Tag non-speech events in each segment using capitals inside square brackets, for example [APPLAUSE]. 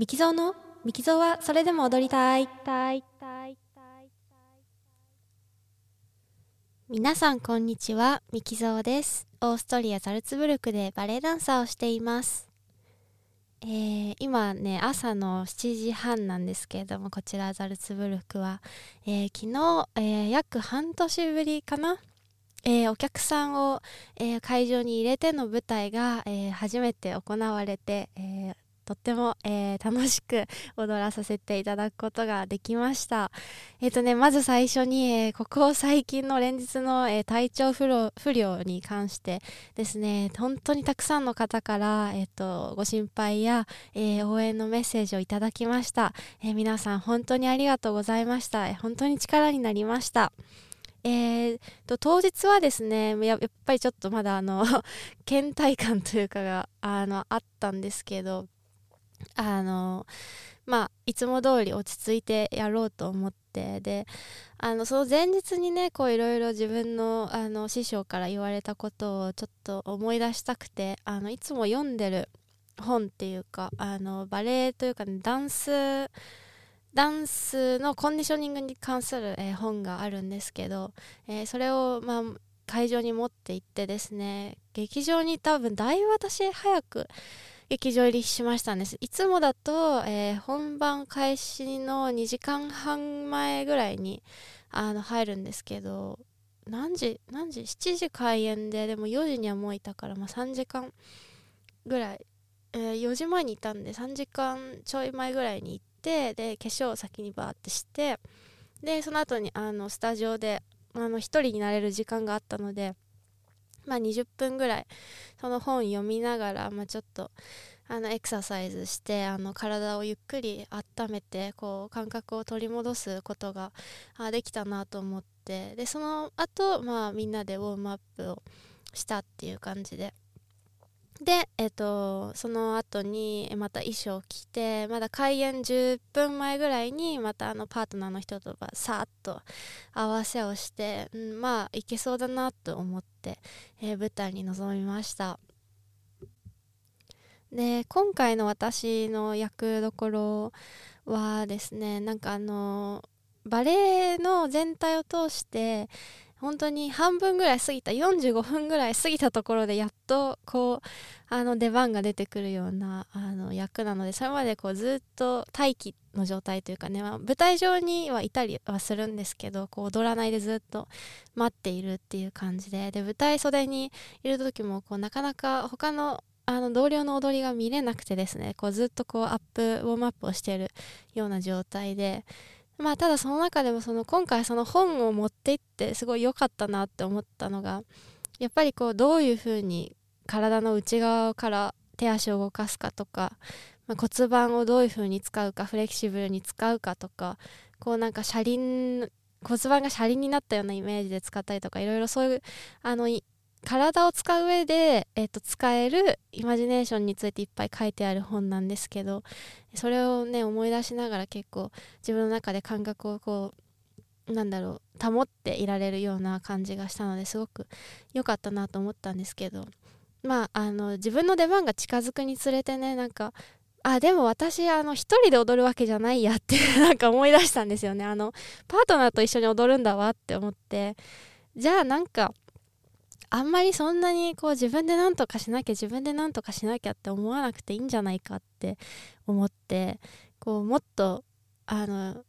ミキゾーのミキゾーはそれでも踊りたい。皆さんこんにちは、ミキゾーです。オーストリア・ザルツブルクでバレエダンサーをしています。えー今ね、朝の7時半なんですけれども、こちらザルツブルクは、えー昨日、えー約半年ぶりかなえーお客さんを、えー会場に入れての舞台が、えー初めて行われて、えーとっても、えー楽しく踊らさせていただくことができました。えっ、とね、まず最初に、えーここ最近の連日の、え体調不良不良に関してですね、本当にたくさんの方から、えっ、と、ご心配や、え応援のメッセージをいただきました。え皆さん本当にありがとうございました。え本当に力になりました。えーと当日はですねややっぱりちょっとまだあの [LAUGHS] 倦怠感というかがあのあったんですけどあのまあいつも通り落ち着いてやろうと思ってであのその前日にねこういろいろ自分のあの師匠から言われたことをちょっと思い出したくてあのいつも読んでる本っていうかあのバレエというか、ね、ダンスダンスのコンディショニングに関する、えー本があるんですけど、えーそれを、まあ、会場に持って行ってですね劇場に多分だいぶ私早く劇場入りしましたんです。いつもだと、えー本番開始の2時間半前ぐらいにあの入るんですけど何時何時？7時開演ででも4時にはもういたから、まあ、3時間ぐらい、えー4時前にいたんで3時間ちょい前ぐらいに行ってで化粧を先にバーってしてでその後にあのスタジオであの一人になれる時間があったのでまあ20分ぐらいその本読みながら、まあ、ちょっとあのエクササイズしてあの体をゆっくり温めてこう感覚を取り戻すことがあできたなと思ってでその後、まあみんなでウォームアップをしたっていう感じで。で、えっとその後にまた衣装着てまだ開演10分前ぐらいにまたあのパートナーの人とさっと合わせをして、うん、まあいけそうだなと思って、えー舞台に臨みました。で今回の私の役どころはですねなんかあのバレエの全体を通して本当に半分ぐらい過ぎた45分ぐらい過ぎたところでやっとこうあの出番が出てくるようなあの役なのでそれまでこうずっと待機の状態というかね、まあ舞台上にはいたりはするんですけどこう踊らないでずっと待っているっていう感じでで舞台袖にいる時もこうなかなか他のあの同僚の踊りが見れなくてですねこうずっとこうアップウォームアップをしているような状態でまあただその中でもその今回その本を持って行ってすごい良かったなって思ったのがやっぱりこうどういうふうに体の内側から手足を動かすかとか、まあ、骨盤をどういうふうに使うかフレキシブルに使うかとかこうなんか車輪骨盤が車輪になったようなイメージで使ったりとかいろいろそういうあのい体を使う上で、えっと使えるイマジネーションについていっぱい書いてある本なんですけどそれをね思い出しながら結構自分の中で感覚をこうなんだろう保っていられるような感じがしたのですごく良かったなと思ったんですけどまああの自分の出番が近づくにつれてねなんかあでも私あの一人で踊るわけじゃないやって [LAUGHS] なんか思い出したんですよね。あのパートナーと一緒に踊るんだわって思ってじゃあなんかあんまりそんなにこう自分で何とかしなきゃ自分で何とかしなきゃって思わなくていいんじゃないかって思ってこうもっとあの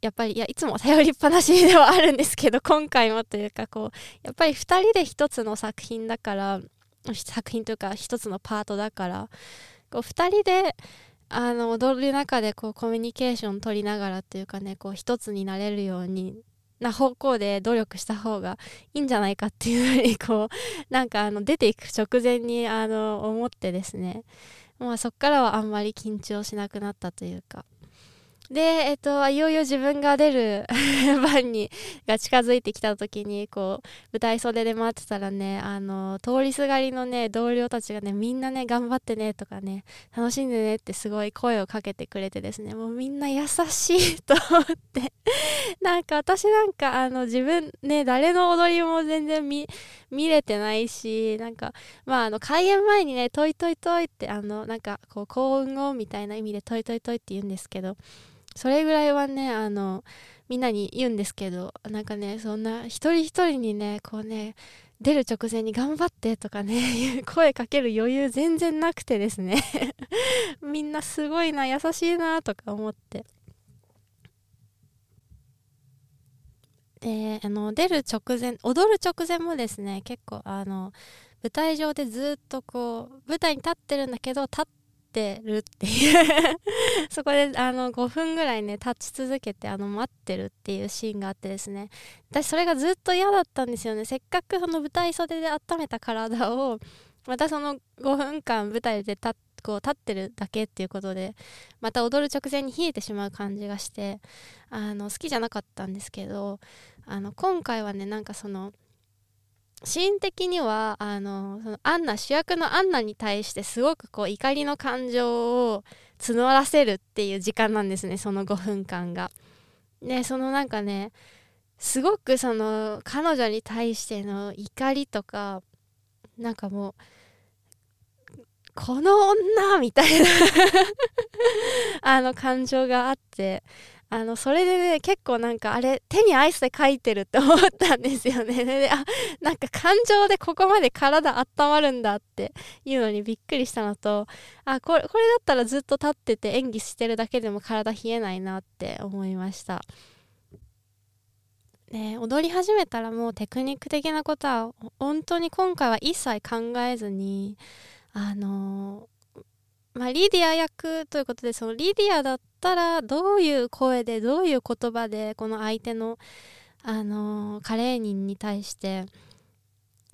やっぱりいやいつも頼りっぱなしではあるんですけど今回もというかこうやっぱり2人で1つの作品だから作品というか1つのパートだからこう2人であの踊る中でこうコミュニケーション取りながらというかねこう一つになれるようにな方向で努力した方がいいんじゃないかっていうふうにこう [LAUGHS] なんかあの出ていく直前にあの思ってですね。まあそっからはあんまり緊張しなくなったというか。で、えっと、いよいよ自分が出る [LAUGHS] 番にが近づいてきた時にこう舞台袖で待ってたらねあの通りすがりのね同僚たちがねみんなね頑張ってねとかね楽しんでねってすごい声をかけてくれてですねもうみんな優しいと思って。[LAUGHS] なんか私なんかあの自分ね誰の踊りも全然見れてないしなんかまああの開演前にね「toi toi toi」ってあのなんかこう幸運をみたいな意味で「toi toi toi」って言うんですけどそれぐらいはねあのみんなに言うんですけどなんかねそんな一人一人にねこうね出る直前に頑張ってとかね [LAUGHS] 声かける余裕全然なくてですね。[LAUGHS] みんなすごいな優しいなとか思って。であの出る直前踊る直前もですね結構あの舞台上でずっとこう舞台に立ってるんだけど立ってるっていう。[LAUGHS] そこであの5分ぐらいね立ち続けてあの待ってるっていうシーンがあってですね。私それがずっと嫌だったんですよね。せっかくその舞台袖で温めた体をまたその5分間舞台で立ってこう立ってるだけっていうことでまた踊る直前に冷えてしまう感じがしてあの好きじゃなかったんですけどあの今回はねなんかそのシーン的にはあのそのアンナ主役のアンナに対してすごくこう怒りの感情を募らせるっていう時間なんですねその5分間が。でそのなんかねすごくその彼女に対しての怒りとかなんかもうこの女みたいな。[LAUGHS] あの感情があって。あのそれでね結構なんかあれ手にアイスで描いてるって思ったんですよね。[LAUGHS] であなんか感情でここまで体温まるんだっていうのにびっくりしたのとあこれこれだったらずっと立ってて演技してるだけでも体冷えないなって思いました。ね、踊り始めたらもうテクニック的なことは本当に今回は一切考えずにあのまあ、リディア役ということでそのリディアだったらどういう声でどういう言葉でこの相手の、あのカレー人に対して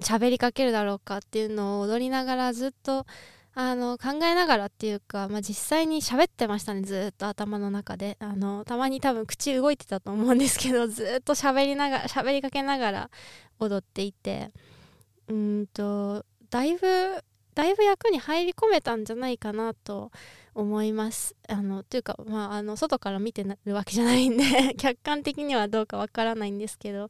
喋りかけるだろうかっていうのを踊りながらずっとあの考えながらっていうか、まあ、実際に喋ってましたねずっと頭の中で。あのたまに多分口動いてたと思うんですけどずっと喋りながら喋りかけながら踊っていて。うんとだいぶだいぶ役に入り込めたんじゃないかなと思います。あのというかまああの外から見てるわけじゃないんで [LAUGHS] 客観的にはどうかわからないんですけど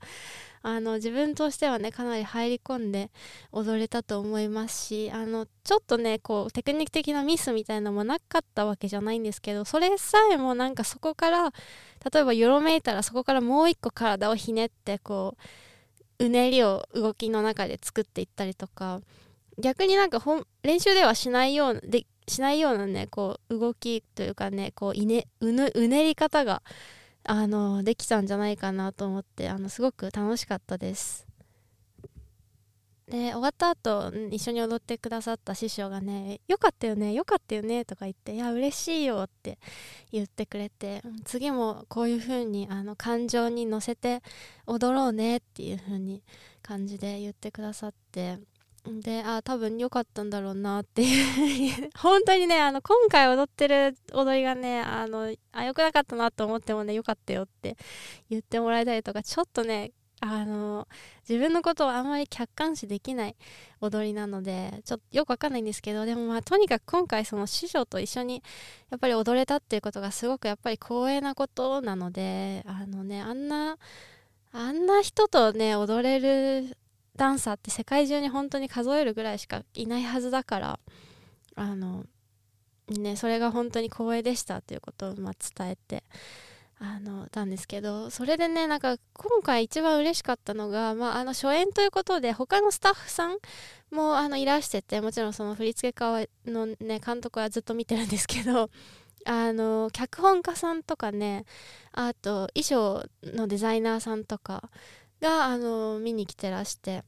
あの自分としてはねかなり入り込んで踊れたと思いますしあのちょっとねこうテクニック的なミスみたいなのもなかったわけじゃないんですけどそれさえもなんかそこから例えばよろめいたらそこからもう一個体をひねってこううねりを動きの中で作っていったりとか逆になんか練習ではしないようなでしないようなねこう動きというかねこういねうぬうねり方があのできたんじゃないかなと思ってあのすごく楽しかったです。で終わった後一緒に踊ってくださった師匠がね「よかったよねよかったよね」とか言って「いや嬉しいよ」って言ってくれて次もこういう風にあに感情に乗せて踊ろうねっていう風に感じで言ってくださってであ多分良かったんだろうなっていう。[LAUGHS] 本当にねあの今回踊ってる踊りがねあのあ良くなかったなと思ってもね良かったよって言ってもらえたりとかちょっとねあの自分のことをあんまり客観視できない踊りなのでちょっとよくわかんないんですけどでもまあとにかく今回その師匠と一緒にやっぱり踊れたっていうことがすごくやっぱり光栄なことなのであのねあんなあんな人とね踊れるダンサーって世界中に本当に数えるぐらいしかいないはずだからあのねそれが本当に光栄でしたということをまあ伝えてあのたんですけどそれでねなんか今回一番嬉しかったのが、まあ、あの初演ということで他のスタッフさんもあのいらしててもちろんその振付家のね監督はずっと見てるんですけど [LAUGHS] あの脚本家さんとかねあと衣装のデザイナーさんとかがあの見に来てらして。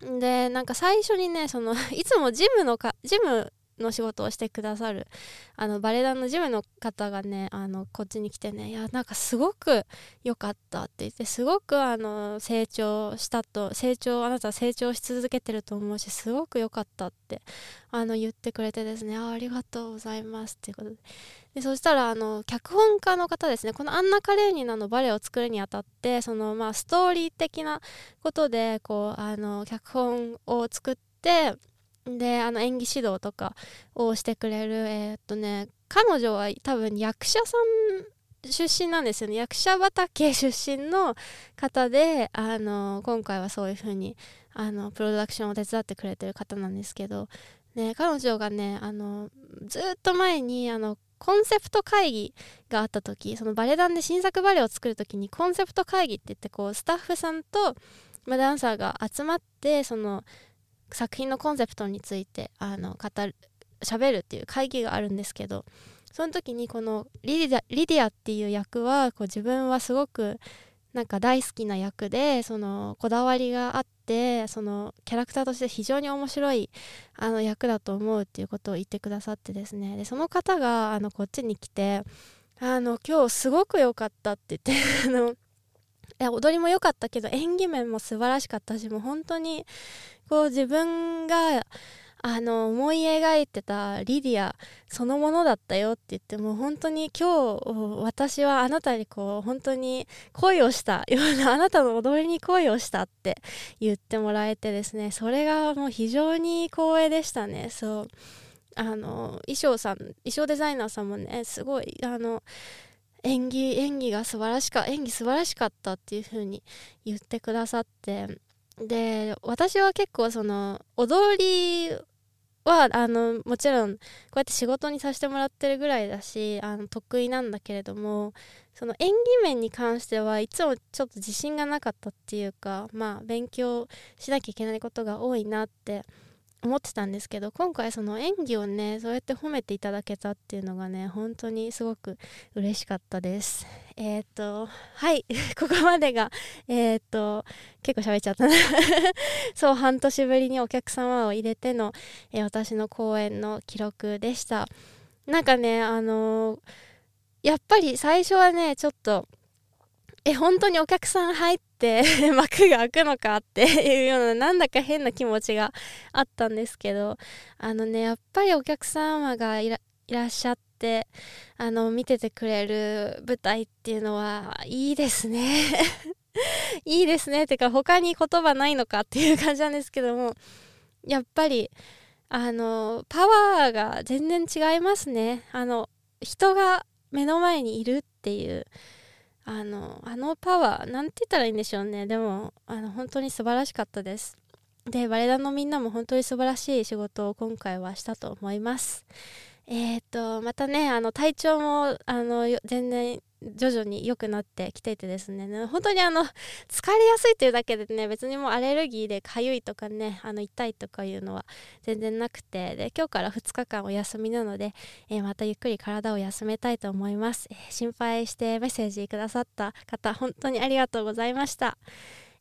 でなんか最初にねその [LAUGHS] いつもジムのかジムの仕事をしてくださるあのバレエ団のジムの方がねあのこっちに来てねいやなんかすごく良かったって言ってすごくあの成長したと成長あなた成長し続けてると思うしすごく良かったってあの言ってくれてですねあありがとうございますっていうことで。でそしたらあの脚本家の方ですねこの「アンナ・カレーニナ」のバレエを作るにあたってその、まあ、ストーリー的なことでこうあの脚本を作ってであの演技指導とかをしてくれるえー、っとね彼女は多分役者さん出身なんですよね。役者畑出身の方であの今回はそういう風にあのプロダクションを手伝ってくれてる方なんですけど、ね、彼女がねあのずっと前にあのコンセプト会議があった時そのバレエ団で新作バレエを作る時にコンセプト会議って言ってこうスタッフさんと、ま、ダンサーが集まってその作品のコンセプトについてあの語る喋るっていう会議があるんですけどその時にこのリディアリアっていう役はこう自分はすごくなんか大好きな役でそのこだわりがあってそのキャラクターとして非常に面白いあの役だと思うっていうことを言ってくださってですね。でその方があのこっちに来てあの今日すごく良かったって言ってあの踊りも良かったけど演技面も素晴らしかったしもう本当にこう自分があの思い描いてたリディアそのものだったよって言ってもう本当に今日私はあなたにこう本当に恋をしたような [LAUGHS] あなたの踊りに恋をしたって言ってもらえてですねそれがもう非常に光栄でしたね。そう。あの衣装さん衣装デザイナーさんもねすごいあの演技演技が素晴らしか演技素晴らしかったっていう風に言ってくださって。で私は結構その踊りはあのもちろんこうやって仕事にさせてもらってるぐらいだしあの得意なんだけれどもその演技面に関してはいつもちょっと自信がなかったっていうかまあ勉強しなきゃいけないことが多いなって思ってたんですけど今回その演技をねそうやって褒めていただけたっていうのがね本当にすごく嬉しかったです。えっ、ー、とはい [LAUGHS] ここまでがえっ、ー、と結構喋っちゃったな。[LAUGHS] そう半年ぶりにお客様を入れての、えー、私の公演の記録でした。なんかねあのやっぱり最初はねちょっとえ本当にお客さん入って [LAUGHS] 幕が開くのかっていうようななんだか変な気持ちがあったんですけどあのねやっぱりお客様がいらっしゃってあの見ててくれる舞台っていうのはいいですね。[LAUGHS] いいですねってか他に言葉ないのかっていう感じなんですけどもやっぱりあのパワーが全然違いますね。あの人が目の前にいるっていう。あのあのパワーなんて言ったらいいんでしょうね。でもあの本当に素晴らしかったです。でバレエ団のみんなも本当に素晴らしい仕事を今回はしたと思います。えっ、とまたねあの体調もあの全然徐々に良くなってきていてですね。本当にあの疲れやすいというだけでね別にもうアレルギーで痒いとかねあの痛いとかいうのは全然なくて。で今日から2日間お休みなので、えー、またゆっくり体を休めたいと思います、えー、心配してメッセージくださった方本当にありがとうございました。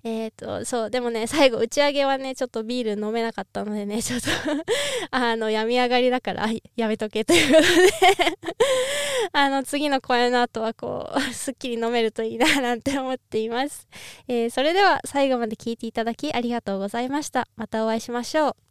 えっ、ー、と、そう、でもね、最後、打ち上げはね、ちょっとビール飲めなかったのでね、[LAUGHS] ちょっとあの、病み上がりだから、やめとけということで [LAUGHS] あの、次の公演の後は、こう、[LAUGHS] すっきり飲めるといいな、なんて思っています。えー、それでは、最後まで聞いていただき、ありがとうございました。またお会いしましょう。